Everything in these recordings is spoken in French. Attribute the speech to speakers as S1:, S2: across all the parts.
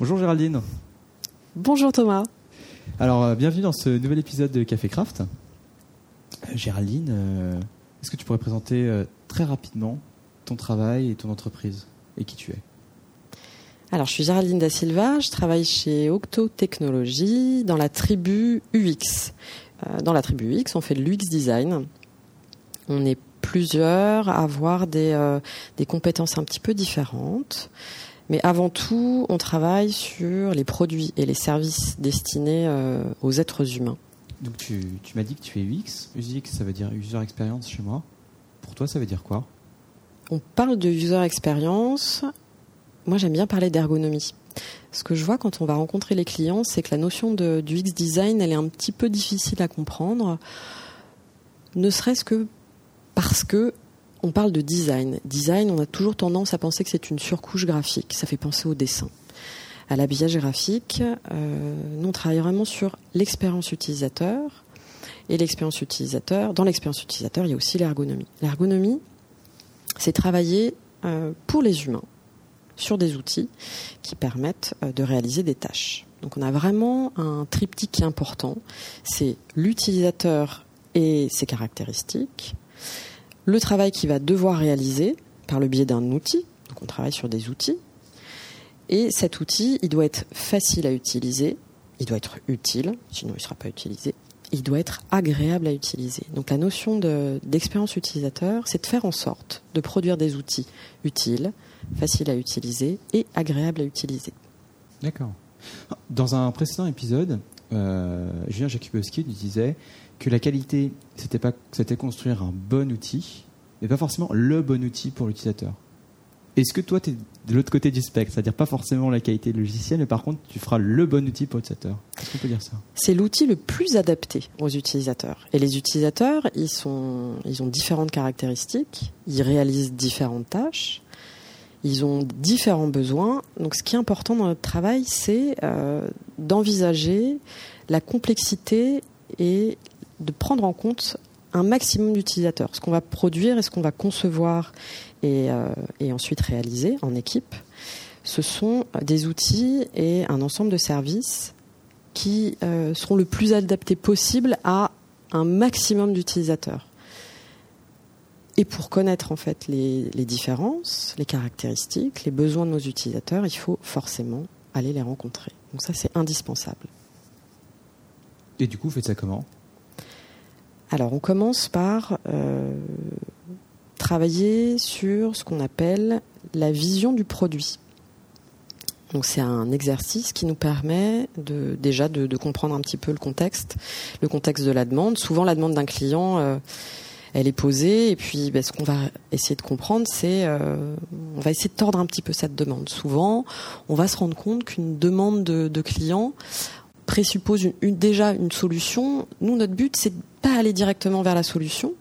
S1: Bonjour Géraldine.
S2: Bonjour Thomas.
S1: Alors, euh, bienvenue dans ce nouvel épisode de Café Craft. Euh, Géraldine, euh, est-ce que tu pourrais présenter très rapidement ton travail et ton entreprise et qui tu es?
S2: Alors, je suis Géraldine Da Silva, je travaille chez Octo Technologies dans la tribu UX. dans la tribu UX, on fait de l'UX design. On est plusieurs à avoir des, des compétences un petit peu différentes. Mais avant tout, on travaille sur les produits et les services destinés euh, aux êtres humains.
S1: Donc tu, m'as dit que tu es UX. UX, ça veut dire User Experience chez moi. Pour toi, ça veut dire quoi?
S2: On parle de User Experience. Moi, j'aime bien parler d'ergonomie. Ce que je vois quand on va rencontrer les clients, c'est que la notion de, du UX design, elle est un petit peu difficile à comprendre. Ne serait-ce que parce que on parle de design. Design, on a toujours tendance à penser que c'est une surcouche graphique. Ça fait penser au dessin. À l'habillage graphique, euh, nous on travaille vraiment sur l'expérience utilisateur. Et l'expérience utilisateur, dans l'expérience utilisateur, il y a aussi l'ergonomie. L'ergonomie, c'est travailler euh, pour les humains sur des outils qui permettent euh, de réaliser des tâches. Donc on a vraiment un triptyque important. C'est l'utilisateur et ses caractéristiques, le travail qu'il va devoir réaliser par le biais d'un outil. Donc on travaille sur des outils. Et cet outil, il doit être facile à utiliser, il doit être utile, sinon il ne sera pas utilisé. Il doit être agréable à utiliser. Donc la notion d'expérience utilisateur, c'est de faire en sorte de produire des outils utiles, faciles à utiliser et agréables à utiliser.
S1: D'accord. Dans un précédent épisode, euh, Julien Jakubowski nous disait que la qualité, c'était pas, c'était construire un bon outil, mais pas forcément le bon outil pour l'utilisateur. Est-ce que toi, tu es de l'autre côté du spectre, c'est-à-dire pas forcément la qualité logicielle, mais par contre, tu feras le bon outil pour l'utilisateur? Est-ce qu'on peut dire ça?
S2: C'est l'outil le plus adapté aux utilisateurs. Et les utilisateurs, ils, sont, ils ont différentes caractéristiques, ils réalisent différentes tâches, ils ont différents besoins. Donc, ce qui est important dans notre travail, c'est euh, d'envisager la complexité et de prendre en compte un maximum d'utilisateurs, ce qu'on va produire et ce qu'on va concevoir et, euh, ensuite réaliser en équipe. Ce sont des outils et un ensemble de services qui euh, seront le plus adaptés possible à un maximum d'utilisateurs. Et pour connaître en fait les, les, différences, les caractéristiques, les besoins de nos utilisateurs, il faut forcément aller les rencontrer. Donc ça, c'est indispensable.
S1: Et du coup, vous faites ça comment?
S2: Alors, on commence par euh, travailler sur ce qu'on appelle la vision du produit. Donc c'est un exercice qui nous permet de, déjà de, comprendre un petit peu le contexte, le contexte de la demande. Souvent la demande d'un client, euh, elle est posée et puis ben, ce qu'on va essayer de comprendre, c'est euh, on va essayer de tordre un petit peu cette demande. Souvent, on va se rendre compte qu'une demande de, client, présuppose déjà une solution. Nous, notre but, c'est de pas aller directement vers la solution,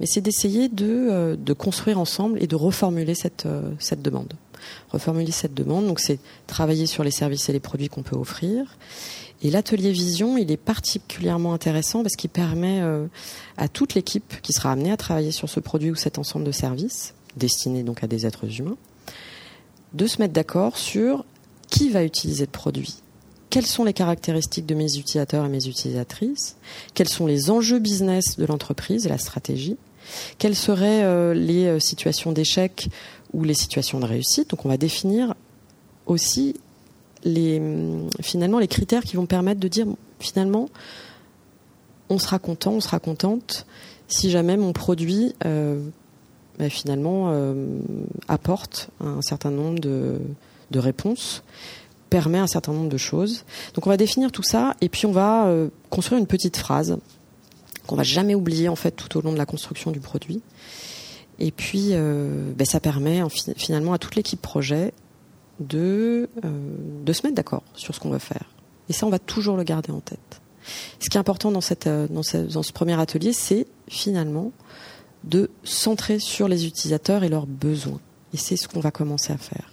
S2: mais c'est d'essayer de, euh, construire ensemble et de reformuler cette, euh, cette demande. Reformuler cette demande, donc c'est travailler sur les services et les produits qu'on peut offrir. Et l'atelier vision, il est particulièrement intéressant parce qu'il permet euh, à toute l'équipe qui sera amenée à travailler sur ce produit ou cet ensemble de services, destinés donc à des êtres humains, de se mettre d'accord sur qui va utiliser le produit, quelles sont les caractéristiques de mes utilisateurs et mes utilisatrices, quels sont les enjeux business de l'entreprise et la stratégie, quelles seraient euh, les euh, situations d'échec ou les situations de réussite? Donc on va définir aussi les, hum, finalement les critères qui vont permettre de dire finalement on sera content, on sera contente si jamais mon produit euh, bah, finalement apporte un certain nombre de, de réponses permet un certain nombre de choses. Donc on va définir tout ça et puis on va euh, construire une petite phrase qu'on va jamais oublier en fait tout au long de la construction du produit. Et puis euh, ben, ça permet finalement à toute l'équipe projet de, euh, de se mettre d'accord sur ce qu'on veut faire. Et ça on va toujours le garder en tête. Ce qui est important dans, ce premier atelier, c'est finalement de centrer sur les utilisateurs et leurs besoins. Et c'est ce qu'on va commencer à faire.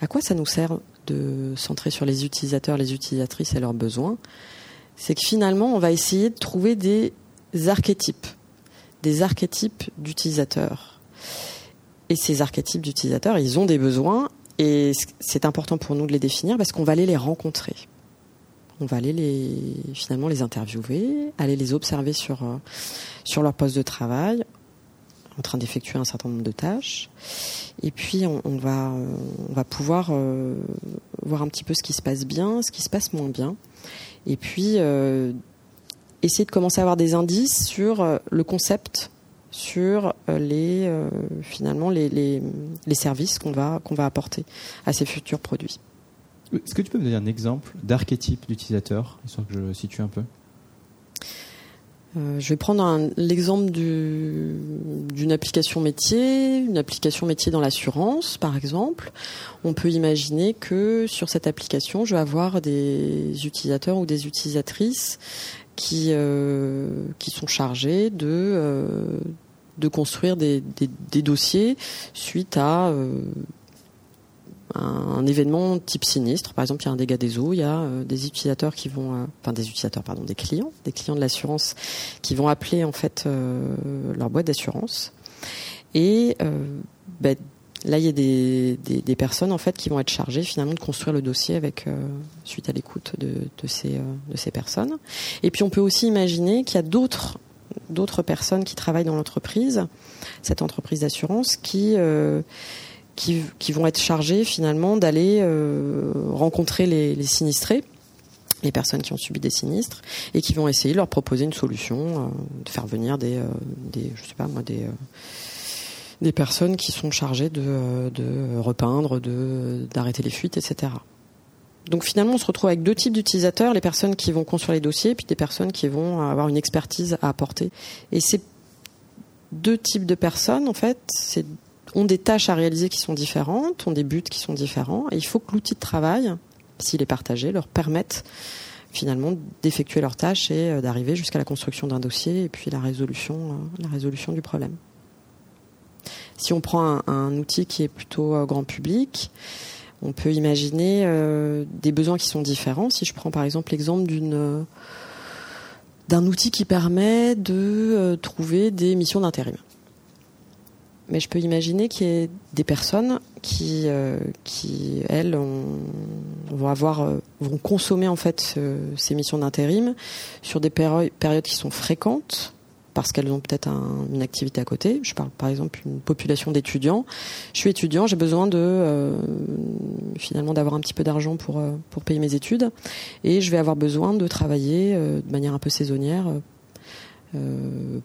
S2: À quoi ça nous sert de centrer sur les utilisateurs, les utilisatrices et leurs besoins, c'est que finalement, on va essayer de trouver des archétypes, des archétypes d'utilisateurs. Et ces archétypes d'utilisateurs, ils ont des besoins Et c'est important pour nous de les définir parce qu'on va aller les rencontrer. On va aller les, finalement les interviewer, aller les observer sur, euh, sur leur poste de travail, en train d'effectuer un certain nombre de tâches. Et puis on, va, on va pouvoir euh, voir un petit peu ce qui se passe bien, ce qui se passe moins bien. Et puis euh, essayer de commencer à avoir des indices sur le concept sur euh, les euh, finalement les, les, les services qu'on va va apporter à ces futurs produits.
S1: Est-ce que tu peux me donner un exemple d'archétype d'utilisateur, histoire que je situe un peu?
S2: Euh, je vais prendre l'exemple d'une application métier, une application métier dans l'assurance, par exemple. On peut imaginer que sur cette application, je vais avoir des utilisateurs ou des utilisatrices qui, euh, qui sont chargés de, euh, de construire des, dossiers suite à un, événement type sinistre. Par exemple, il y a un dégât des eaux, il y a euh, des utilisateurs qui vont, euh, enfin des utilisateurs, pardon, des clients, des clients de l'assurance qui vont appeler en fait leur boîte d'assurance. Et ben, là, il y a des, des, personnes en fait qui vont être chargées finalement de construire le dossier avec suite à l'écoute de, de, ces de ces personnes. Et puis on peut aussi imaginer qu'il y a d'autres d'autres personnes qui travaillent dans l'entreprise, cette entreprise d'assurance, qui, euh, qui, vont être chargées finalement d'aller euh, rencontrer les, sinistrés, les personnes qui ont subi des sinistres, et qui vont essayer de leur proposer une solution, euh, de faire venir des, des, je sais pas moi, des des personnes qui sont chargées de, repeindre, de d'arrêter les fuites, etc. Donc finalement, on se retrouve avec deux types d'utilisateurs, les personnes qui vont construire les dossiers, puis des personnes qui vont avoir une expertise à apporter. Et ces deux types de personnes, en fait, ont des tâches à réaliser qui sont différentes, ont des buts qui sont différents, et il faut que l'outil de travail, s'il est partagé, leur permette finalement d'effectuer leurs tâches et euh, d'arriver jusqu'à la construction d'un dossier et puis la résolution, euh, du problème. Si on prend un, outil qui est plutôt euh, grand public, on peut imaginer des besoins qui sont différents. Si je prends par exemple l'exemple d'un outil qui permet de trouver des missions d'intérim. Mais je peux imaginer qu'il y ait des personnes qui, qui elles, vont avoir, vont consommer en fait ces missions d'intérim sur des périodes qui sont fréquentes, parce qu'elles ont peut-être une activité à côté. Je parle par exemple d'une population d'étudiants. Je suis étudiant, j'ai besoin de euh, finalement d'avoir un petit peu d'argent pour euh, pour payer mes études et je vais avoir besoin de travailler euh, de manière un peu saisonnière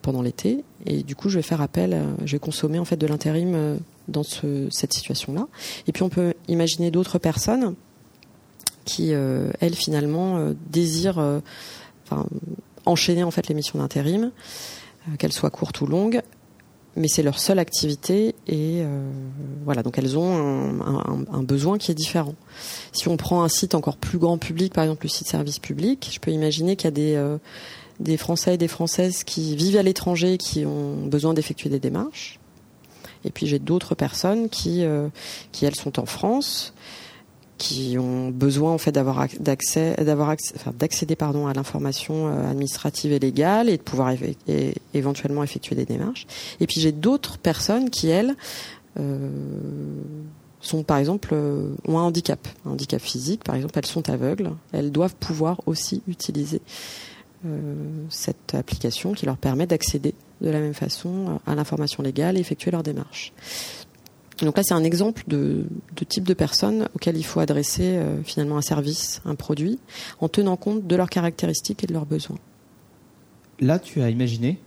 S2: pendant l'été et du coup je vais faire appel, je vais consommer en fait de l'intérim dans cette situation-là. Et puis on peut imaginer d'autres personnes qui elles finalement désirent enchaîner en fait les missions d'intérim euh, qu'elles soient courtes ou longues, mais c'est leur seule activité et euh, voilà donc elles ont un, besoin qui est différent. Si on prend un site encore plus grand public, par exemple le site service public, je peux imaginer qu'il y a des euh, des Français et des Françaises qui vivent à l'étranger qui ont besoin d'effectuer des démarches. Et puis j'ai d'autres personnes qui qui elles sont en France qui ont besoin en fait d'avoir d'accéder à l'information euh, administrative et légale et de pouvoir éventuellement effectuer des démarches. Et puis j'ai d'autres personnes qui elles euh, sont par exemple euh, ont un handicap un handicap physique. Par exemple elles sont aveugles. Elles doivent pouvoir aussi utiliser euh, cette application qui leur permet d'accéder de la même façon à l'information légale et effectuer leurs démarches donc là, c'est un exemple de, type de personnes auxquelles il faut adresser euh, finalement un service, un produit, en tenant compte de leurs caractéristiques et de leurs besoins.
S1: Là, tu as imaginé.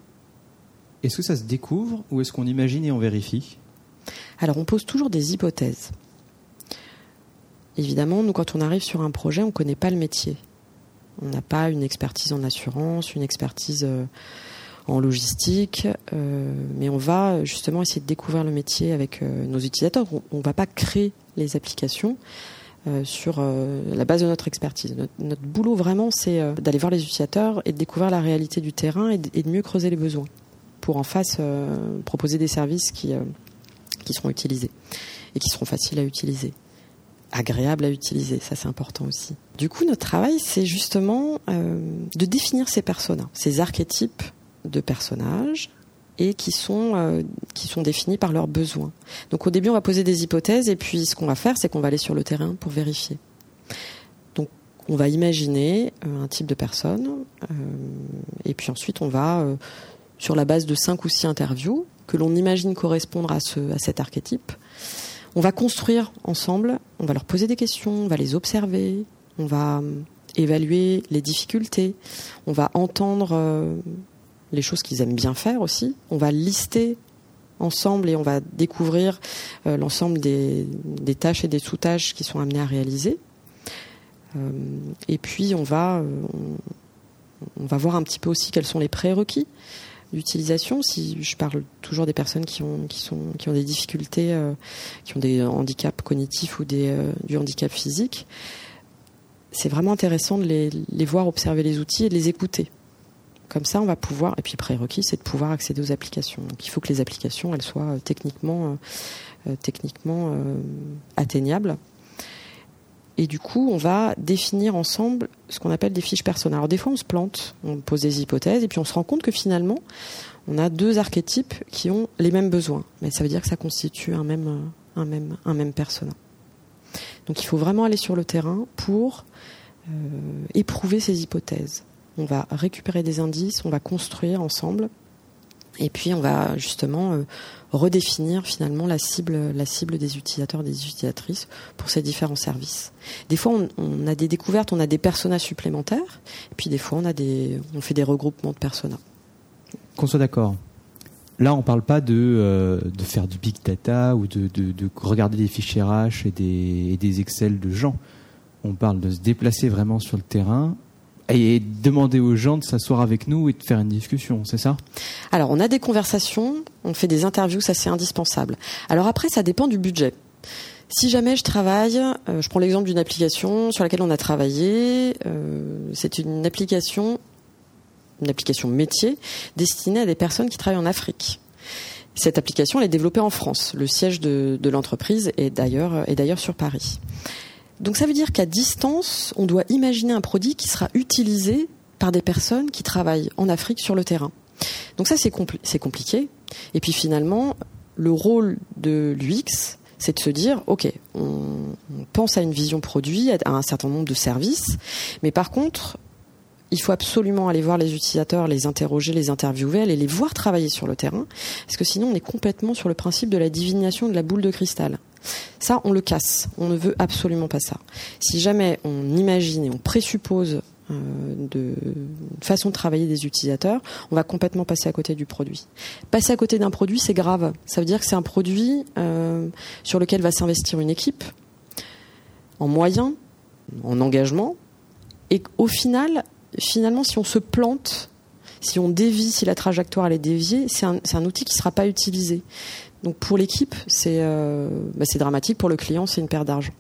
S1: Est-ce que ça se découvre ou est-ce qu'on imagine et on vérifie?
S2: Alors, on pose toujours des hypothèses. Évidemment, nous, quand on arrive sur un projet, on ne connaît pas le métier. On n'a pas une expertise en assurance, une expertise euh, en logistique, euh, mais on va justement essayer de découvrir le métier avec euh, nos utilisateurs. On ne va pas créer les applications euh, sur la base de notre expertise. Notre, boulot vraiment, c'est d'aller voir les utilisateurs et de découvrir la réalité du terrain et de, mieux creuser les besoins pour en face proposer des services qui, qui seront utilisés et qui seront faciles à utiliser agréables à utiliser, ça c'est important aussi. Du coup, notre travail, c'est justement de définir ces personas, ces archétypes de personnages et qui sont euh, qui sont définis par leurs besoins. Donc au début, on va poser des hypothèses et puis ce qu'on va faire, c'est qu'on va aller sur le terrain pour vérifier. Donc on va imaginer euh, un type de personne euh, et puis ensuite on va sur la base de cinq ou six interviews que l'on imagine correspondre à ce à cet archétype. On va construire ensemble, on va leur poser des questions, on va les observer, on va évaluer les difficultés, on va entendre les choses qu'ils aiment bien faire aussi. On va lister ensemble et on va découvrir euh, l'ensemble des, tâches et des sous-tâches qui sont amenées à réaliser. Euh, et puis on va, euh, voir un petit peu aussi quels sont les prérequis d'utilisation. Si je parle toujours des personnes qui ont, des difficultés, qui ont des handicaps cognitifs ou du handicap physique, c'est vraiment intéressant de les, voir observer les outils et de les écouter comme ça, on va pouvoir. Et puis prérequis, c'est de pouvoir accéder aux applications. Donc il faut que les applications, elles soient euh, techniquement, euh, euh, techniquement atteignables. Et du coup, on va définir ensemble ce qu'on appelle des fiches personnelles. Alors des fois, on se plante, on pose des hypothèses, et puis on se rend compte que finalement, on a deux archétypes qui ont les mêmes besoins. Mais ça veut dire que ça constitue un même, un même, un même persona. Donc il faut vraiment aller sur le terrain pour éprouver ces hypothèses on va récupérer des indices, on va construire ensemble, et puis on va justement euh, redéfinir finalement la cible, la cible des utilisateurs, des utilisatrices pour ces différents services. Des fois, on, a des découvertes, on a des personas supplémentaires, puis des fois, on a des, on fait des regroupements de personas.
S1: Qu'on soit d'accord. Là, on ne parle pas de, euh, de faire du big data ou de, de, regarder des fichiers RH et des, et des Excel de gens. On parle de se déplacer vraiment sur le terrain et demander aux gens de s'asseoir avec nous et de faire une discussion, c'est ça?
S2: Alors, on a des conversations, on fait des interviews, ça c'est indispensable. Alors après, ça dépend du budget. Si jamais je travaille, euh, je prends l'exemple d'une application sur laquelle on a travaillé, euh, c'est une application, une application métier destinée à des personnes qui travaillent en Afrique. Cette application, elle est développée en France. Le siège de, l'entreprise est d'ailleurs sur Paris. Donc ça veut dire qu'à distance, on doit imaginer un produit qui sera utilisé par des personnes qui travaillent en Afrique sur le terrain. Donc ça, c'est compliqué. Et puis finalement, le rôle de l'UX, c'est de se dire, OK, on, pense à une vision produit, à un certain nombre de services, mais par contre, il faut absolument aller voir les utilisateurs, les interroger, les interviewer, aller les voir travailler sur le terrain, parce que sinon on est complètement sur le principe de la divination de la boule de cristal. Ça, on le casse. On ne veut absolument pas ça. Si jamais on imagine et on présuppose euh, de façon de travailler des utilisateurs, on va complètement passer à côté du produit. Passer à côté d'un produit, c'est grave. Ça veut dire que c'est un produit euh, sur lequel va s'investir une équipe en moyens, en engagement, et au final, finalement, si on se plante, si on dévie, si la trajectoire elle est déviée, c'est un, outil qui ne sera pas utilisé. Donc pour l'équipe, euh, bah, c'est dramatique. Pour le client, c'est une perte d'argent.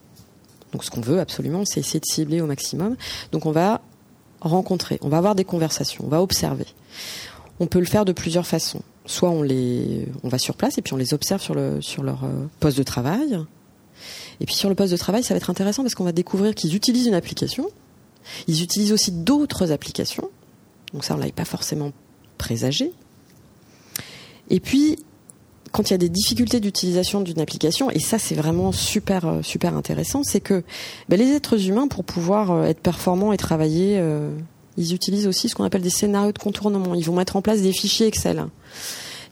S2: Donc ce qu'on veut absolument, c'est essayer de cibler au maximum. Donc on va rencontrer, on va avoir des conversations, on va observer. On peut le faire de plusieurs façons. Soit on les, on va sur place et puis on les observe sur leur euh, poste de travail. Et puis sur le poste de travail, ça va être intéressant parce qu'on va découvrir qu'ils utilisent une application. Ils utilisent aussi d'autres applications. Donc ça, on l'avait pas forcément présagé. Et puis quand il y a des difficultés d'utilisation d'une application, et ça c'est vraiment super euh, super intéressant, c'est que ben, les êtres humains, pour pouvoir euh, être performants et travailler, euh, ils utilisent aussi ce qu'on appelle des scénarios de contournement. Ils vont mettre en place des fichiers Excel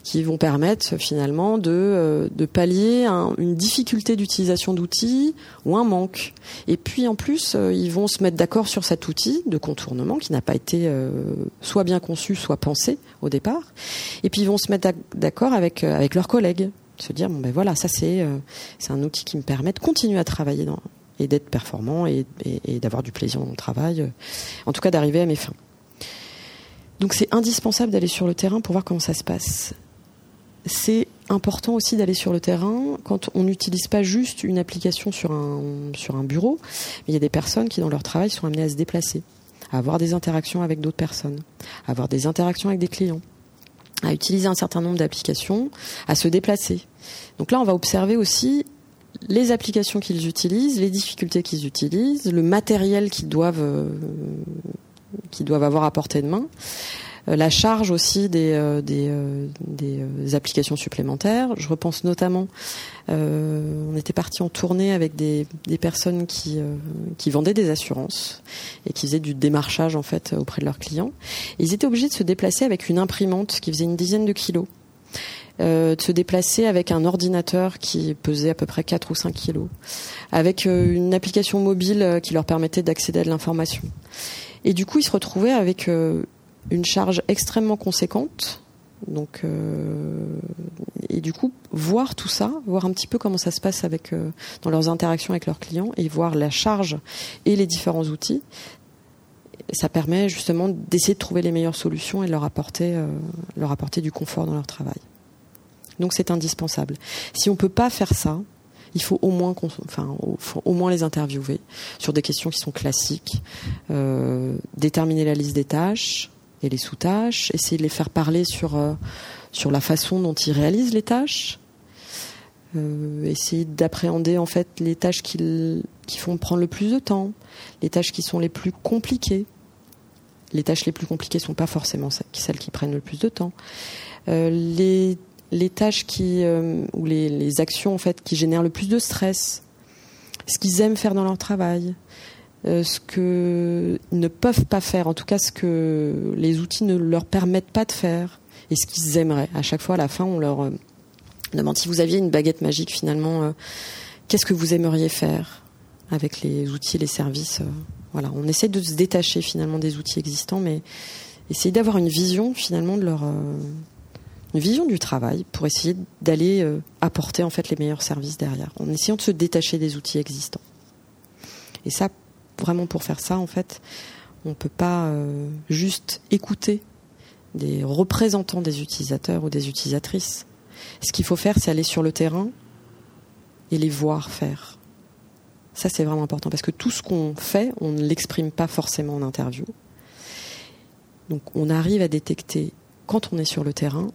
S2: qui vont permettre finalement de, euh, pallier une difficulté d'utilisation d'outils ou un manque. Et puis en plus, euh, ils vont se mettre d'accord sur cet outil de contournement qui n'a pas été euh, soit bien conçu, soit pensé au départ. Et puis ils vont se mettre d'accord avec, avec leurs collègues, se dire bon ben voilà, ça c'est c'est un outil qui me permet de continuer à travailler et d'être performant et, et d'avoir du plaisir dans mon travail, en tout cas d'arriver à mes fins. Donc c'est indispensable d'aller sur le terrain pour voir comment ça se passe c'est important aussi d'aller sur le terrain quand on n'utilise pas juste une application sur un, sur un bureau. Il y a des personnes qui, dans leur travail, sont amenées à se déplacer, à avoir des interactions avec d'autres personnes, à avoir des interactions avec des clients, à utiliser un certain nombre d'applications, à se déplacer. Donc là, on va observer aussi les applications qu'ils utilisent, les difficultés qu'ils utilisent, le matériel qu'ils doivent, euh, qu'ils doivent avoir à portée de main. La charge aussi des, des, des, applications supplémentaires. Je repense notamment, on était parti en tournée avec des, des personnes qui, qui vendaient des assurances et qui faisaient du démarchage en fait auprès de leurs clients. ils étaient obligés de se déplacer avec une imprimante qui faisait une dizaine de kilos. Euh, de se déplacer avec un ordinateur qui pesait à peu près 4 ou 5 kilos, avec euh, une application mobile euh, qui leur permettait d'accéder à de l'information. Et du coup, ils se retrouvaient avec une charge extrêmement conséquente. Donc, et du coup, voir tout ça, voir un petit peu comment ça se passe avec dans leurs interactions avec leurs clients et voir la charge et les différents outils, ça permet justement d'essayer de trouver les meilleures solutions et de leur apporter, leur apporter du confort dans leur travail. Donc c'est indispensable. Si on peut pas faire ça, il faut au moins, enfin, au moins les interviewer sur des questions qui sont classiques, euh, déterminer la liste des tâches et les sous-tâches, essayer de les faire parler sur euh, sur la façon dont ils réalisent les tâches, euh, essayer d'appréhender en fait les tâches qui, qui font prendre le plus de temps, les tâches qui sont les plus compliquées. Les tâches les plus compliquées sont pas forcément celles qui prennent le plus de temps. les les tâches qui euh, ou les, actions en fait qui génèrent le plus de stress, ce qu'ils aiment faire dans leur travail, euh, ce qu'ils ne peuvent pas faire, en tout cas ce que les outils ne leur permettent pas de faire, et ce qu'ils aimeraient. À chaque fois, à la fin, on leur euh, demande si vous aviez une baguette magique finalement, qu'est-ce que vous aimeriez faire avec les outils, les services. voilà, on essaie de se détacher finalement des outils existants, mais essayer d'avoir une vision finalement de leur une vision du travail pour essayer d'aller euh, apporter en fait les meilleurs services derrière, en essayant de se détacher des outils existants. Et ça, vraiment pour faire ça, en fait, on peut pas euh, juste écouter des représentants des utilisateurs ou des utilisatrices. Ce qu'il faut faire, c'est aller sur le terrain et les voir faire. Ça, c'est vraiment important parce que tout ce qu'on fait, on ne l'exprime pas forcément en interview. Donc, on arrive à détecter quand on est sur le terrain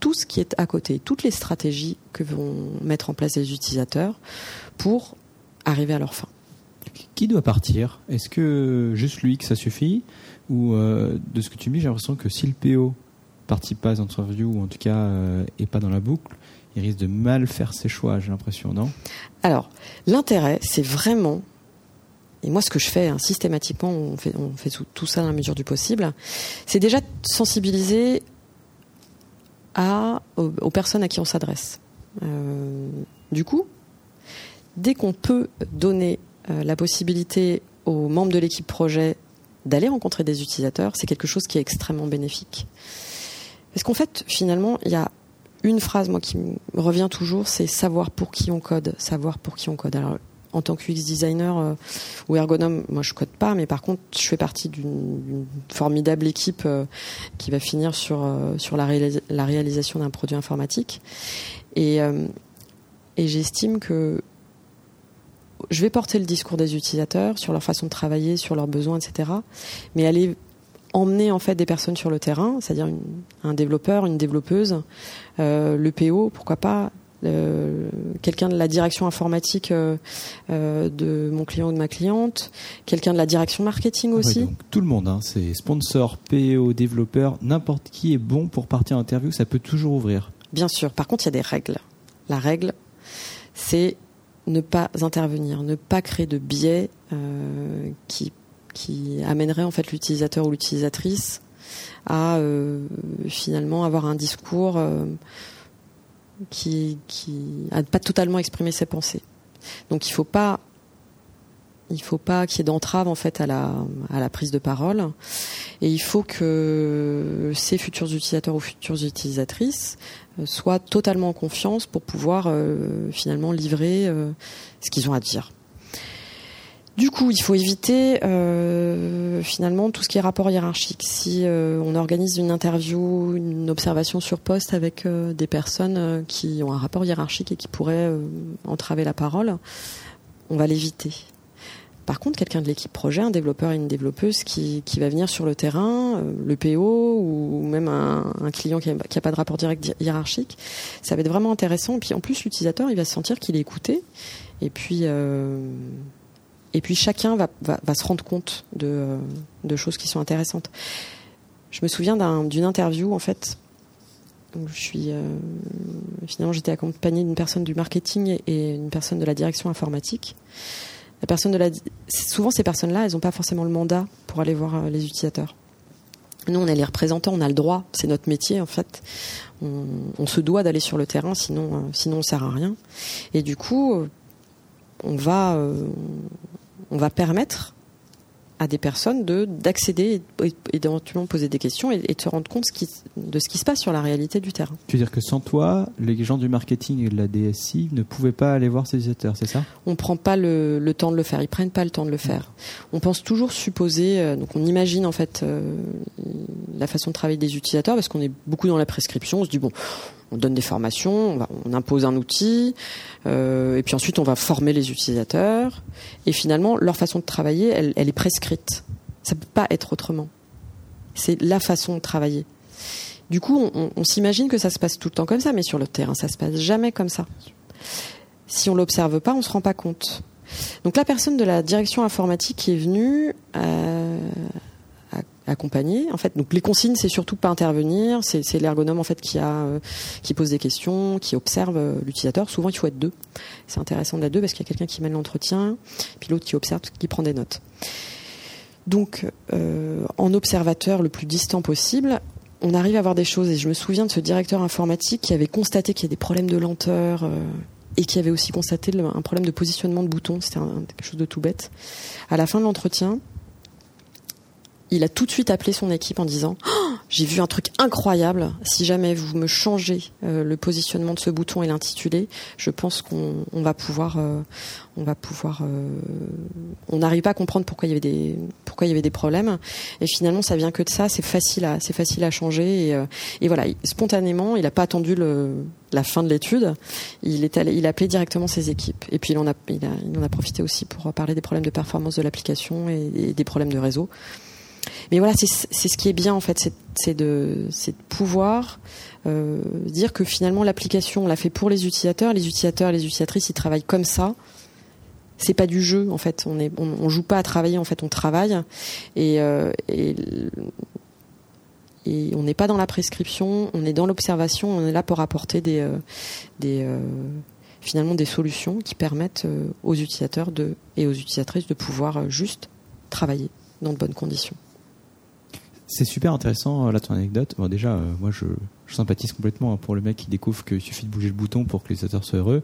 S2: tout ce qui est à côté, toutes les stratégies que vont mettre en place les utilisateurs pour arriver à leur fin.
S1: Qui doit partir? Est-ce que juste lui que ça suffit? Ou euh, de ce que tu me dis, j'ai l'impression que si le PO participe pas à l'interview ou en tout cas euh, est pas dans la boucle, il risque de mal faire ses choix, j'ai l'impression, non?
S2: Alors, l'intérêt, c'est vraiment et moi, ce que je fais hein, systématiquement, on fait, on fait tout, ça dans la mesure du possible, c'est déjà sensibiliser à, aux, personnes à qui on s'adresse. Euh, du coup, dès qu'on peut donner la possibilité aux membres de l'équipe projet d'aller rencontrer des utilisateurs, c'est quelque chose qui est extrêmement bénéfique. Parce qu'en fait, finalement, il y a une phrase, moi, qui me revient toujours, c'est savoir pour qui on code, savoir pour qui on code. Alors, en tant que UX designer euh, ou ergonome, moi je code pas, mais par contre je fais partie d'une formidable équipe euh, qui va finir sur euh, sur la, réalisation d'un produit informatique. Et j'estime que je vais porter le discours des utilisateurs sur leur façon de travailler, sur leurs besoins, etc. Mais aller emmener en fait des personnes sur le terrain, c'est-à-dire un développeur, une développeuse, le PO, pourquoi pas, euh, quelqu'un de la direction informatique euh, euh, de mon client ou de ma cliente, quelqu'un de la direction marketing aussi.
S1: tout le monde, hein, c'est sponsor, PO, développeur, n'importe qui est bon pour partir en interview, ça peut toujours ouvrir.
S2: Bien sûr. Par contre, il y a des règles. La règle, c'est ne pas intervenir, ne pas créer de biais qui qui amènerait en fait l'utilisateur ou l'utilisatrice à finalement avoir un discours qui, qui a pas totalement exprimé ses pensées. Donc il faut pas il faut pas qu'il y ait d'entrave en fait à la prise de parole et il faut que ces futurs utilisateurs ou futures utilisatrices euh, soient totalement en confiance pour pouvoir euh, finalement livrer euh, ce qu'ils ont à dire. Du coup, il faut éviter finalement tout ce qui est rapport hiérarchique. Si on organise une interview, une observation sur poste avec des personnes qui ont un rapport hiérarchique et qui pourraient entraver la parole, on va l'éviter. Par contre, quelqu'un de l'équipe projet, un développeur et une développeuse qui, va venir sur le terrain, le PO ou même un, client qui n'a pas de rapport direct hiérarchique, ça va être vraiment intéressant. Et puis en plus, l'utilisateur, il va se sentir qu'il est écouté. Et puis puis chacun va, se rendre compte de, de, choses qui sont intéressantes. Je me souviens d'une interview en fait. Où je suis finalement j'étais accompagnée d'une personne du marketing et une personne de la direction informatique. Souvent ces personnes-là, elles n'ont pas forcément le mandat pour aller voir les utilisateurs. Nous, on est les représentants, on a le droit, c'est notre métier en fait. On, se doit d'aller sur le terrain, sinon, euh, sinon on sert à rien. Et du coup, euh, on va, euh, on va permettre à des personnes de d'accéder et, d'éventuellement poser des questions et, de se rendre compte de ce qui se passe sur la réalité du terrain.
S1: Tu veux dire que sans toi, les gens du marketing et de la DSI ne pouvaient pas aller voir ces utilisateurs, c'est ça?
S2: On ne prend pas le, temps de le faire, ils prennent pas le temps de le faire. On pense toujours supposer, euh, donc on imagine en fait euh, la façon de travailler des utilisateurs parce qu'on est beaucoup dans la prescription, on se dit bon, on donne des formations, on, impose un outil, euh, et puis ensuite on va former les utilisateurs. Et finalement, leur façon de travailler, elle, est prescrite. Ça peut pas être autrement. C'est la façon de travailler. Du coup, on, s'imagine que ça se passe tout le temps comme ça, mais sur le terrain, ça se passe jamais comme ça. Si on l'observe pas, on se rend pas compte. Donc la personne de la direction informatique qui est venue, euh, accompagner. En fait, donc les consignes, c'est surtout pas intervenir. C'est l'ergonome en fait qui a, euh, qui pose des questions, qui observe euh, l'utilisateur. Souvent, il faut être deux. C'est intéressant d'être deux parce qu'il y a quelqu'un qui mène l'entretien, puis l'autre qui observe, qui prend des notes. Donc, euh, en observateur le plus distant possible, on arrive à voir des choses. Et je me souviens de ce directeur informatique qui avait constaté qu'il y a des problèmes de lenteur. et qui avait aussi constaté un problème de positionnement de bouton, c'était quelque chose de tout bête. À la fin de l'entretien, il a tout de suite appelé son équipe en disant oh, j'ai vu un truc incroyable. Si jamais vous me changez euh, le positionnement de ce bouton et l'intitulé, je pense qu'on va pouvoir, euh, on va pouvoir, euh, on n'arrive pas à comprendre pourquoi il y avait des, pourquoi il y avait des problèmes. Et finalement, ça vient que de ça. C'est facile à, c'est facile à changer. Et, voilà, spontanément, il n'a pas attendu la fin de l'étude. Il a appelé directement ses équipes. Et puis il en a, profité aussi pour parler des problèmes de performance de l'application et des problèmes de réseau. Mais voilà, c'est ce qui est bien en fait, c'est de, de pouvoir euh, dire que finalement l'application on l'a fait pour les utilisateurs, les utilisateurs les utilisatrices ils travaillent comme ça. C'est pas du jeu en fait, on est on, joue pas à travailler en fait, on travaille et, euh, et, on n'est pas dans la prescription, on est dans l'observation, on est là pour apporter des euh, des finalement des solutions qui permettent aux utilisateurs de et aux utilisatrices de pouvoir juste travailler dans de bonnes conditions.
S1: C'est super intéressant, euh, là, ton anecdote. Bon, déjà, euh, moi, je, sympathise complètement hein, pour le mec qui découvre qu'il suffit de bouger le bouton pour que les utilisateurs soient heureux.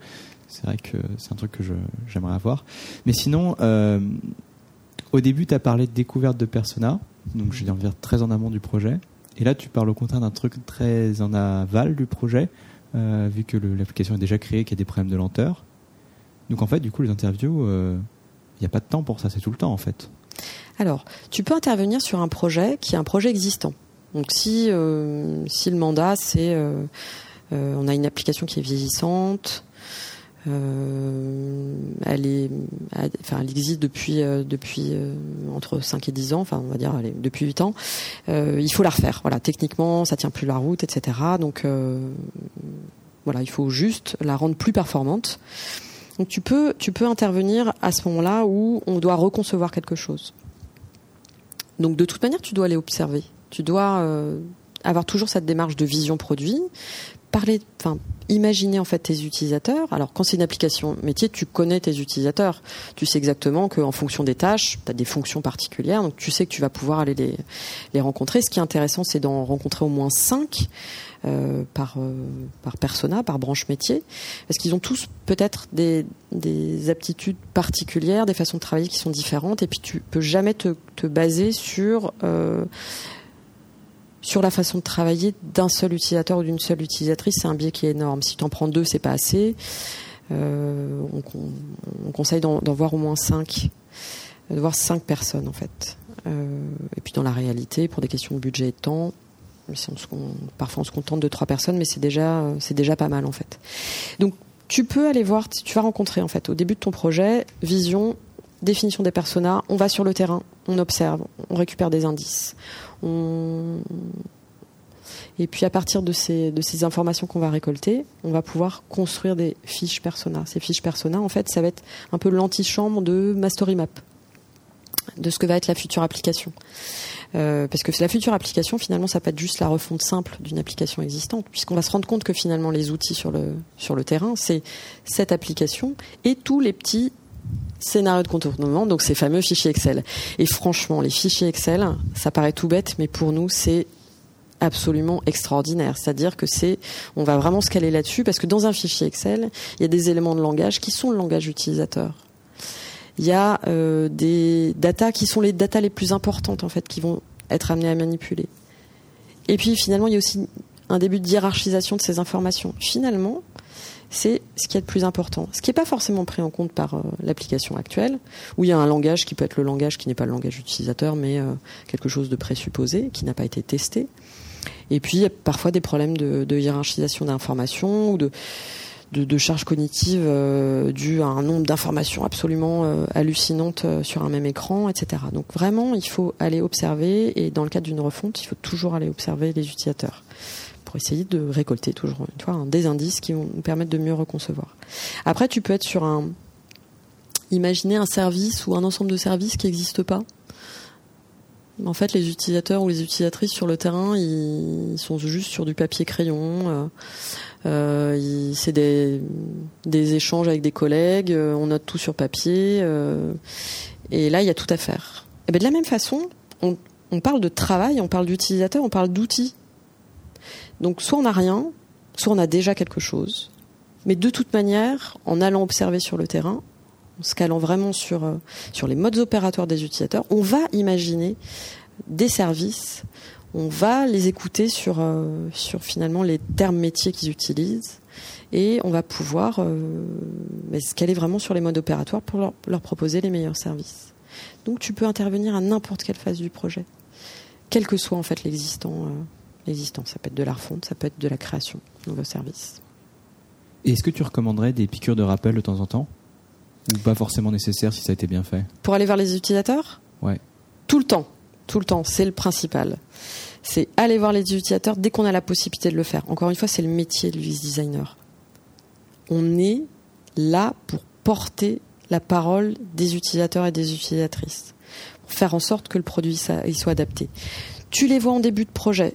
S1: C'est vrai que c'est un truc que j'aimerais avoir. Mais sinon, euh, au début, tu as parlé de découverte de persona. Donc, je viens très en amont du projet. Et là, tu parles au contraire d'un truc très en aval du projet, vu que l'application est déjà créée, qu'il y a des problèmes de lenteur. Donc, en fait, du coup, les interviews, il n'y a pas de temps pour ça, c'est tout le temps, en fait.
S2: Alors, tu peux intervenir sur un projet qui est un projet existant. Donc si, euh, le mandat, c'est euh, euh, on a une application qui est vieillissante, elle, est, enfin, elle existe depuis, entre 5 et 10 ans, enfin on va dire depuis 8 ans, il faut la refaire. Voilà, techniquement, ça tient plus la route, etc. Donc voilà, il faut juste la rendre plus performante. Donc tu peux, tu peux intervenir à ce moment-là où on doit reconcevoir quelque chose. Donc de toute manière, tu dois aller observer. Tu dois euh, avoir toujours cette démarche de vision produit, parler, enfin, imaginer en fait tes utilisateurs. Alors quand c'est une application métier, tu connais tes utilisateurs. Tu sais exactement qu'en fonction des tâches, tu as des fonctions particulières, donc tu sais que tu vas pouvoir aller les, les rencontrer. Ce qui est intéressant, c'est d'en rencontrer au moins cinq. Euh, par euh, par persona, par branche métier, parce qu'ils ont tous peut-être des, des aptitudes particulières, des façons de travailler qui sont différentes, et puis tu peux jamais te, baser sur euh, sur la façon de travailler d'un seul utilisateur ou d'une seule utilisatrice, c'est un biais qui est énorme. Si tu en prends deux, c'est pas assez. On, on, conseille d'en voir au moins cinq, de voir cinq personnes en fait. Et puis dans la réalité, pour des questions de budget et de temps, parfois on se contente de trois personnes, mais c'est déjà, c'est déjà pas mal en fait. Donc tu peux aller voir, tu vas rencontrer en fait au début de ton projet, vision, définition des personas, on va sur le terrain, on observe, on récupère des indices. Et puis à partir de ces, de ces informations qu'on va récolter, on va pouvoir construire des fiches persona. Ces fiches persona, en fait, ça va être un peu l'antichambre de Mastery Map. de ce que va être la future application. Euh, parce que la future application, finalement, ça peut être juste la refonte simple d'une application existante, puisqu'on va se rendre compte que finalement les outils sur le sur le terrain, c'est cette application et tous les petits scénarios de contournement, donc ces fameux fichiers Excel. Et franchement, les fichiers Excel, ça paraît tout bête, mais pour nous, c'est absolument extraordinaire. C'est-à-dire que c'est, on va vraiment se caler là-dessus parce que dans un fichier Excel, il y a des éléments de langage qui sont le langage utilisateur. Il y a euh, des datas qui sont les datas les plus importantes en fait, qui vont être amenées à manipuler. Et puis finalement, il y a aussi un début de de ces informations. Finalement, c'est ce qui est le plus important. Ce qui n'est pas forcément pris en compte par euh, l'application actuelle, où il y a un langage qui peut être le langage qui n'est pas le langage utilisateur, mais euh, quelque chose de présupposé, qui n'a pas été testé. Et puis, il y a parfois des problèmes de, de hiérarchisation d'informations ou de, de, de charges cognitives euh, dues à un nombre d'informations absolument euh, hallucinantes euh, sur un même écran, etc. Donc vraiment, il faut aller observer, et dans le cadre d'une refonte, il faut toujours aller observer les utilisateurs pour essayer de récolter toujours une fois, des indices qui vont nous permettre de mieux reconcevoir. Après, tu peux être sur un... Imaginer un service ou un ensemble de services qui n'existe pas en fait, les utilisateurs ou les utilisatrices sur le terrain, ils sont juste sur du papier crayon. Euh, euh, c'est des, échanges avec des collègues. Euh, on note tout sur papier. Et là, il y a tout à faire. Et bien, de la même façon, on, on parle de travail, on parle d'utilisateur, on parle d'outils. Donc, soit on n'a rien, soit on a déjà quelque chose. Mais de toute manière, en allant observer sur le terrain, se calant vraiment sur, euh, sur les modes opératoires des utilisateurs, on va imaginer des services, on va les écouter sur, euh, finalement les termes métiers qu'ils utilisent et on va pouvoir euh, se caler vraiment sur les modes opératoires pour leur, proposer les meilleurs services. Donc tu peux intervenir à n'importe quelle phase du projet, quel que soit en fait l'existant. Euh. Ça peut être de la refonte, ça peut être de la création de nouveaux services.
S1: Est-ce que tu recommanderais des piqûres de rappel de temps en temps? Ou pas forcément nécessaire si ça a été bien fait
S2: Pour aller vers les utilisateurs
S1: Ouais.
S2: Tout le temps. Tout le temps. C'est le principal. C'est aller voir les utilisateurs dès qu'on a la possibilité de le faire. Encore une fois, c'est le métier de l'UX designer. On est là pour porter la parole des utilisateurs et des utilisatrices. Pour faire en sorte que le produit il soit adapté. Tu les vois en début de projet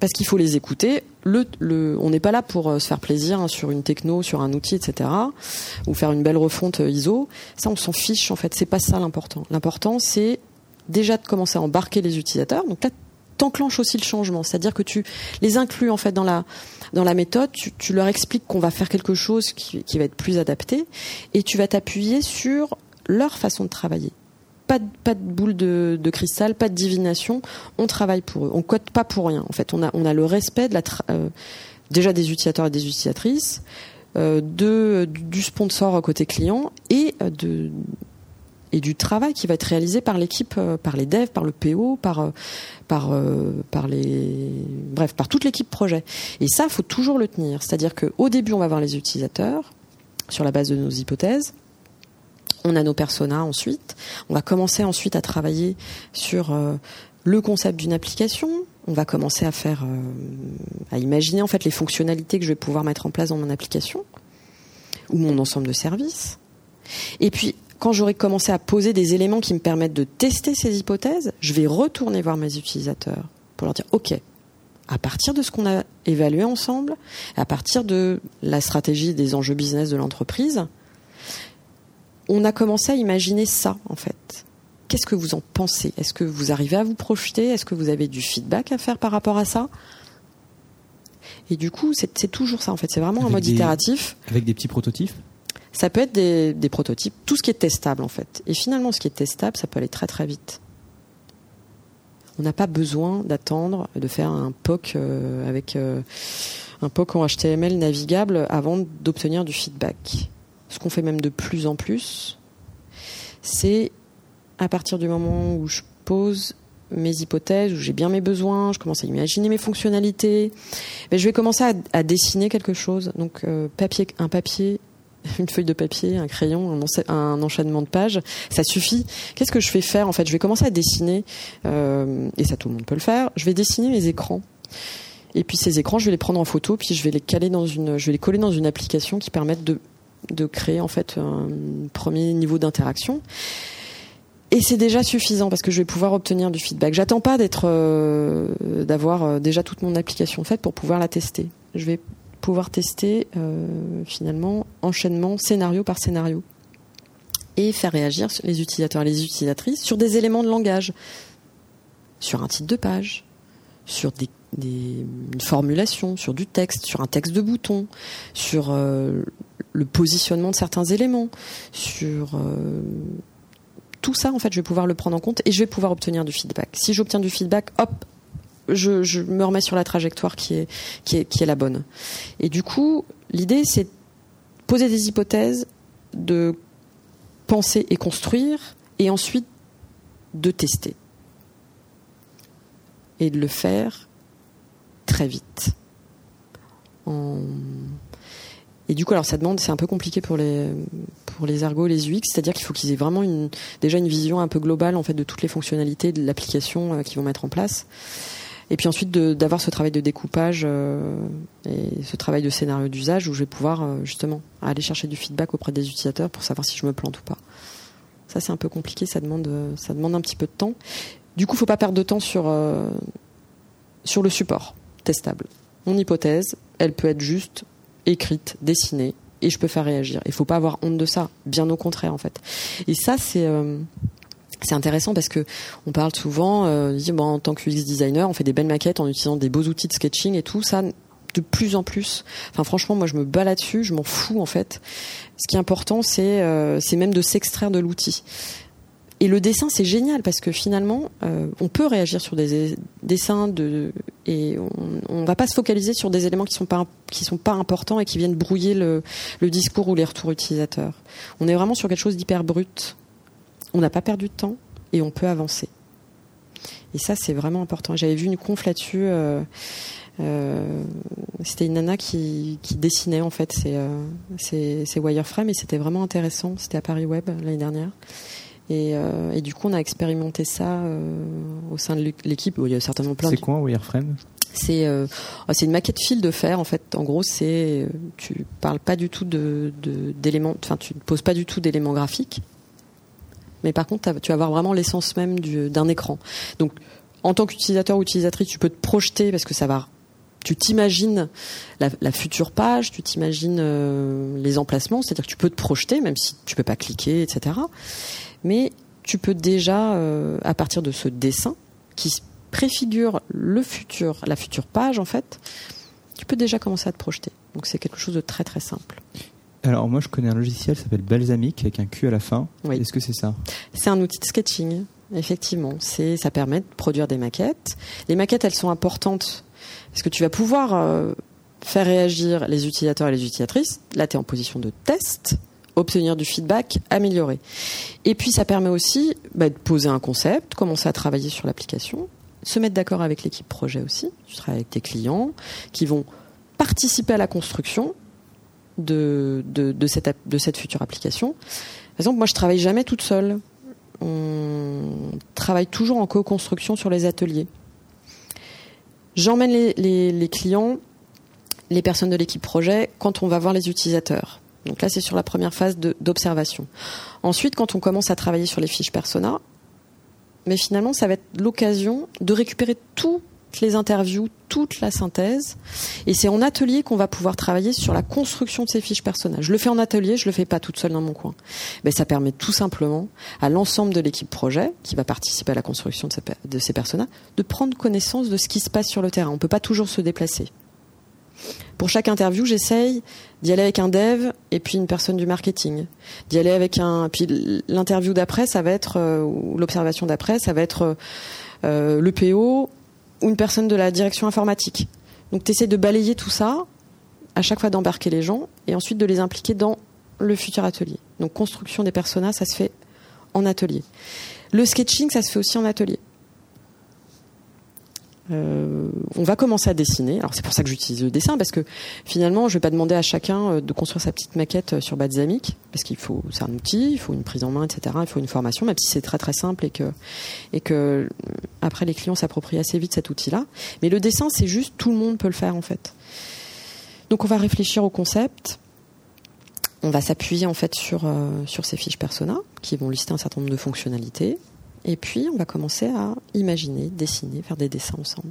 S2: parce qu'il faut les écouter. On n'est pas là pour euh, se faire plaisir hein, sur une techno, sur un outil, etc. Ou faire une belle refonte euh, ISO. Ça, on s'en fiche en fait. C'est pas ça l'important. L'important, c'est déjà de commencer à embarquer les utilisateurs. Donc là, t'enclenches aussi le changement, c'est-à-dire que tu les inclus en fait dans la méthode. Tu, leur expliques qu'on va faire quelque chose qui va être plus adapté, et tu vas t'appuyer sur leur façon de travailler pas de, boule de, cristal, pas de divination. On travaille pour eux. On code pas pour rien. En fait, on a, le respect euh, déjà des utilisateurs et des utilisatrices, euh, du sponsor côté client et euh, et du travail qui va être réalisé par l'équipe, par les devs, par le PO, par les bref, par toute l'équipe projet. Et ça, faut toujours le tenir. C'est-à-dire qu'au début, on va voir les utilisateurs sur la base de nos hypothèses on a nos personas ensuite. On va commencer ensuite à travailler sur euh, le concept d'une application. On va commencer à faire, euh, à imaginer en fait les fonctionnalités que je vais pouvoir mettre en place dans mon application ou mon ensemble de services. Et puis, quand j'aurai commencé à poser des éléments qui me permettent de tester ces hypothèses, je vais retourner voir mes utilisateurs pour leur dire, OK, à partir de ce qu'on a évalué ensemble, à partir de la stratégie des enjeux business de l'entreprise, on a commencé à imaginer ça, en fait. Qu'est-ce que vous en pensez? Est-ce que vous arrivez à vous projeter? Est-ce que vous avez du feedback à faire par rapport à ça? Et du coup, c'est toujours ça, en fait. C'est vraiment
S1: avec
S2: un mode
S1: des,
S2: itératif.
S1: Avec des petits prototypes?
S2: Ça peut être des, des, prototypes, tout ce qui est testable, en fait. Et finalement, ce qui est testable, ça peut aller très très vite. On n'a pas besoin d'attendre de faire un POC euh, avec euh, un POC en HTML navigable avant d'obtenir du feedback ce qu'on fait même de plus en plus, c'est à partir du moment où je pose mes hypothèses, où j'ai bien mes besoins, je commence à imaginer mes fonctionnalités, ben, je vais commencer à, dessiner quelque chose. Donc euh, papier, un papier, une feuille de papier, un crayon, un, un enchaînement de pages, ça suffit. Qu'est-ce que je vais faire en fait? Je vais commencer à dessiner, euh, et ça tout le monde peut le faire. Je vais dessiner mes écrans. Et puis ces écrans, je vais les prendre en photo, puis je vais les caler dans une, je vais les coller dans une application qui permette de de créer en fait un premier niveau d'interaction. Et c'est déjà suffisant parce que je vais pouvoir obtenir du feedback. J'attends pas euh, d'avoir euh, déjà toute mon application faite pour pouvoir la tester. Je vais pouvoir tester euh, finalement enchaînement scénario par scénario et faire réagir les utilisateurs et les utilisatrices sur des éléments de langage, sur un titre de page, sur des, une formulation, sur du texte, sur un texte de bouton, sur le positionnement de certains éléments, sur tout ça, en fait, je vais pouvoir le prendre en compte et je vais pouvoir obtenir du feedback. Si j'obtiens du feedback, hop, je, me remets sur la trajectoire qui est, qui est, qui est la bonne. Et du coup, l'idée, c'est poser des hypothèses, de penser et construire, et ensuite de tester. Et de le faire très vite. En et du coup, alors ça demande, c'est un peu compliqué pour les pour les ergots, les UX, c'est-à-dire qu'il faut qu'ils aient vraiment une déjà une vision un peu globale en fait de toutes les fonctionnalités de l'application euh, qu'ils vont mettre en place. Et puis ensuite d'avoir ce travail de découpage euh, et ce travail de scénario d'usage où je vais pouvoir euh, justement aller chercher du feedback auprès des utilisateurs pour savoir si je me plante ou pas. Ça c'est un peu compliqué, ça demande ça demande un petit peu de temps. Du coup, faut pas perdre de temps sur sur le support testable. Mon hypothèse, elle peut être juste écrite, dessinée, et je peux faire réagir. Il faut pas avoir honte de ça, bien au contraire en fait. Et ça c'est euh, intéressant parce que on parle souvent, euh, en tant que UX designer, on fait des belles maquettes en utilisant des beaux outils de sketching et tout ça. De plus en plus, enfin franchement, moi je me bats là-dessus, je m'en fous en fait. Ce qui est important, c'est euh, c'est même de s'extraire de l'outil. Et le dessin, c'est génial parce que finalement, euh, on peut réagir sur des dessins de, et on, ne va pas se focaliser sur des éléments qui sont pas qui sont pas importants et qui viennent brouiller le, discours ou les retours utilisateurs. On est vraiment sur quelque chose d'hyper brut. On n'a pas perdu de temps et on peut avancer. Et ça, c'est vraiment important. J'avais vu une conf là-dessus. Euh, euh, c'était une nana qui, qui, dessinait en fait ces, ces, wireframes et c'était vraiment intéressant. C'était à Paris Web l'année dernière. Euh, et, du coup, on a expérimenté ça euh, au sein de l'équipe. il y a certainement plein.
S1: C'est quoi un wireframe
S2: c'est euh, oh, c'est une maquette fil de fer en fait. En gros, c'est tu parles pas du tout de d'éléments, enfin tu ne poses pas du tout d'éléments graphiques, mais par contre tu vas avoir vraiment l'essence même d'un écran. Donc en tant qu'utilisateur ou utilisatrice, tu peux te projeter parce que ça va tu t'imagines la, la, future page, tu t'imagines les emplacements, c'est-à-dire que tu peux te projeter, même si tu peux pas cliquer, etc mais tu peux déjà, euh, à partir de ce dessin qui préfigure le futur, la future page en fait, tu peux déjà commencer à te projeter. Donc c'est quelque chose de très très simple.
S1: Alors moi je connais un logiciel qui s'appelle Balsamic avec un Q à la fin. Est-ce que c'est ça?
S2: C'est un outil de sketching, effectivement. C'est ça permet de produire des maquettes. Les maquettes elles sont importantes parce que tu vas pouvoir euh, faire réagir les utilisateurs et les utilisatrices. Là tu es en position de test obtenir du feedback, améliorer. Et puis ça permet aussi bah, de poser un concept, commencer à travailler sur l'application, se mettre d'accord avec l'équipe projet aussi. Tu travailles avec tes clients qui vont participer à la construction de, cette, future application. Par exemple, moi je travaille jamais toute seule. On travaille toujours en co-construction sur les ateliers. J'emmène les clients, les personnes de l'équipe projet quand on va voir les utilisateurs. Donc là, c'est sur la première phase d'observation. Ensuite, quand on commence à travailler sur les fiches persona, mais finalement, ça va être l'occasion de récupérer toutes les interviews, toute la synthèse. Et c'est en atelier qu'on va pouvoir travailler sur la construction de ces fiches persona. Je le fais en atelier, je le fais pas toute seule dans mon coin. Mais ça permet tout simplement à l'ensemble de l'équipe projet qui va participer à la construction de ces, personas de prendre connaissance de ce qui se passe sur le terrain. On peut pas toujours se déplacer. Pour chaque interview, j'essaye d'y aller avec un dev et puis une personne du marketing. D'y aller avec un. Puis l'interview d'après, ça va être euh, ou l'observation d'après, ça va être euh, le PO ou une personne de la direction informatique. Donc tu essaies de balayer tout ça, à chaque fois d'embarquer les gens et ensuite de les impliquer dans le futur atelier. Donc construction des personas, ça se fait en atelier. Le sketching, ça se fait aussi en atelier. Euh, on va commencer à dessiner. Alors c'est pour ça que j'utilise le dessin parce que finalement, je vais pas demander à chacun euh, de construire sa petite maquette euh, sur Balsamiq parce qu'il faut, c'est un outil, il faut une prise en main, etc. Il faut une formation, même si c'est très très simple et que et que après les clients s'approprient assez vite cet outil-là. Mais le dessin, c'est juste tout le monde peut le faire en fait. Donc on va réfléchir au concept. on va s'appuyer en fait sur, sur ces fiches persona qui vont lister un certain nombre de fonctionnalités. Et puis, on va commencer à imaginer, dessiner, faire des dessins ensemble.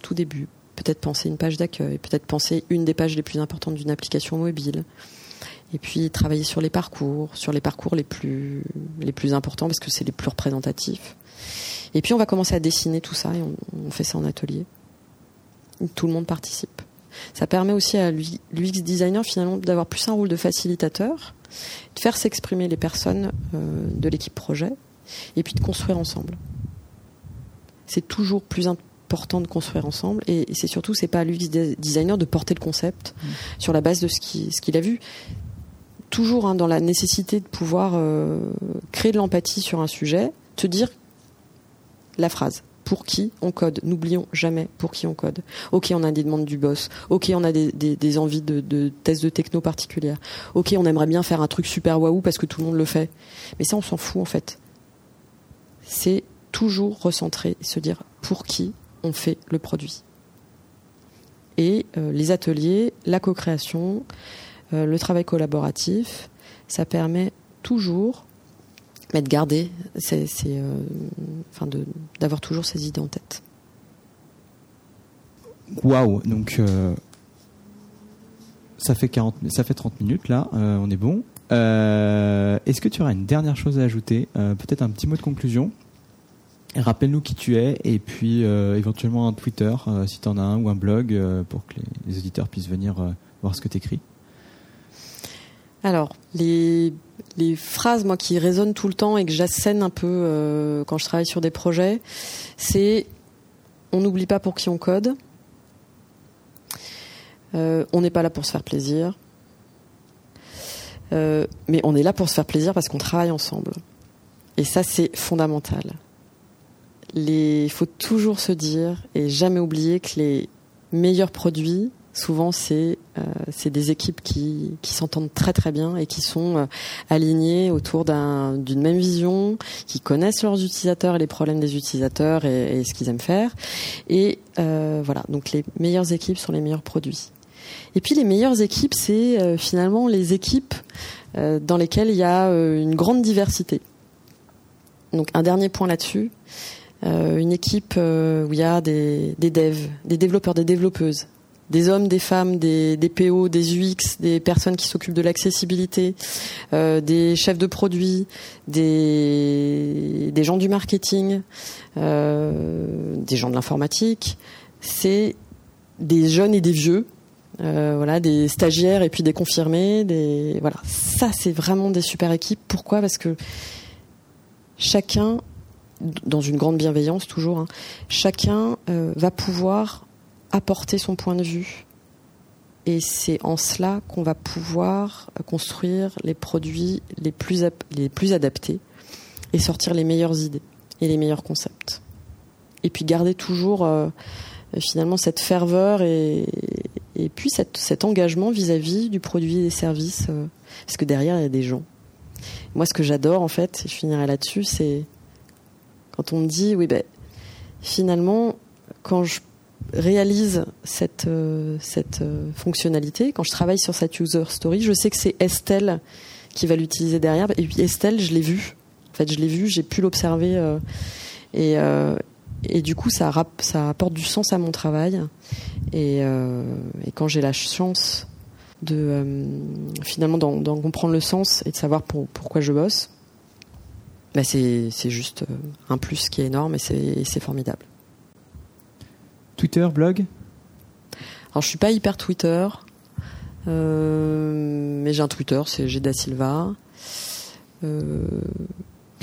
S2: Tout début. Peut-être penser une page d'accueil, peut-être penser une des pages les plus importantes d'une application mobile. Et puis travailler sur les parcours, sur les parcours les plus, les plus importants parce que c'est les plus représentatifs. Et puis on va commencer à dessiner tout ça et on, fait ça en atelier. Tout le monde participe. Ça permet aussi à l'UX designer finalement d'avoir plus un rôle de facilitateur, de faire s'exprimer les personnes euh, de l'équipe projet et puis de construire ensemble. C'est toujours plus important de construire ensemble et, c'est surtout c'est pas à l'UX designer de porter le concept mmh. sur la base de ce qu'il a vu toujours hein, dans la nécessité de pouvoir euh, créer de l'empathie sur un sujet, te dire la phrase. Pour qui on code? N'oublions jamais pour qui on code. Ok, on a des demandes du boss. Ok, on a des, envies de, tests de techno particulières. Ok, on aimerait bien faire un truc super waouh parce que tout le monde le fait. Mais ça, on s'en fout en fait. C'est toujours recentrer se dire pour qui on fait le produit. Et euh, les ateliers, la co-création, euh, le travail collaboratif, ça permet toujours de c'est, euh, enfin d'avoir toujours ces idées en tête.
S1: Waouh, donc ça fait 40, ça fait 30 minutes là, on est bon. Est-ce que tu auras une dernière chose à ajouter, peut-être un petit mot de conclusion? Rappelle-nous qui tu es et puis éventuellement un Twitter si tu en as un ou un blog pour que les, les auditeurs puissent venir voir ce que tu écris.
S2: Alors, les, phrases, moi, qui résonnent tout le temps et que j'assène un peu euh, quand je travaille sur des projets, c'est on n'oublie pas pour qui on code. Euh, on n'est pas là pour se faire plaisir. Euh, mais on est là pour se faire plaisir parce qu'on travaille ensemble. Et ça, c'est fondamental. Il faut toujours se dire et jamais oublier que les meilleurs produits, souvent c'est euh, des équipes qui, s'entendent très très bien et qui sont euh, alignées autour d'une même vision, qui connaissent leurs utilisateurs et les problèmes des utilisateurs et, ce qu'ils aiment faire. Et voilà, donc les meilleures équipes sont les meilleurs produits. Et puis les meilleures équipes, c'est finalement les équipes dans lesquelles il y a une grande diversité. Donc un dernier point là-dessus, une équipe où il y a des, devs, des développeurs, des développeuses, des hommes, des femmes, des, PO, des UX, des personnes qui s'occupent de l'accessibilité, euh, des chefs de produits, des, gens du marketing, euh, des gens de l'informatique. C'est des jeunes et des vieux. Euh, voilà, des stagiaires et puis des confirmés, voilà. Ça, c'est vraiment des super équipes. Pourquoi? Parce que chacun, dans une grande bienveillance toujours, hein, chacun va pouvoir apporter son point de vue. Et c'est en cela qu'on va pouvoir construire les produits les plus, adaptés et sortir les meilleures idées et les meilleurs concepts. Et puis garder toujours euh, finalement cette ferveur et, et puis cet engagement vis-à-vis du produit et des services, euh, parce que derrière il y a des gens. Moi, ce que j'adore en fait, et je finirai là-dessus, c'est quand on me dit oui ben finalement quand je réalise cette, euh, euh, fonctionnalité, quand je travaille sur cette user story, je sais que c'est Estelle qui va l'utiliser derrière. Et puis Estelle, je l'ai vue. En fait, je l'ai vue, j'ai pu l'observer. Et, du coup, ça apporte du sens à mon travail. Et, et quand j'ai la chance de finalement d'en comprendre le sens et de savoir pour, pourquoi je bosse, bah c'est juste un plus qui est énorme et c'est formidable.
S1: Twitter, blog?
S2: Alors je suis pas hyper Twitter, euh, mais j'ai un Twitter, c'est Geda Silva. Euh,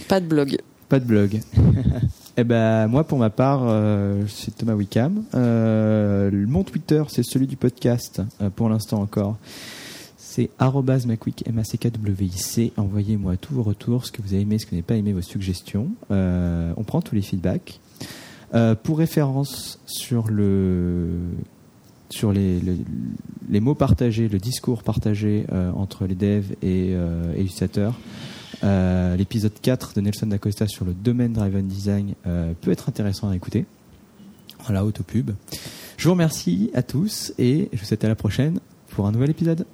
S2: pas de blog.
S1: Pas de blog. eh ben moi pour ma part, euh, c'est Thomas Wickham. mon Twitter, c'est celui du podcast pour l'instant encore. C'est @macwick m a c k w i c. Envoyez-moi tous vos retours, ce que vous avez aimé, ce que vous n'avez pas aimé, vos suggestions. on prend tous les feedbacks. Euh, pour référence sur le sur les, les, mots partagés, le discours partagé euh, entre les devs et, euh, l'épisode 4 de Nelson Dacosta sur le domaine driven design peut être intéressant à écouter. Voilà, autopub. Je vous remercie à tous et je vous souhaite à la prochaine pour un nouvel épisode.